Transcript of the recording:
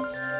you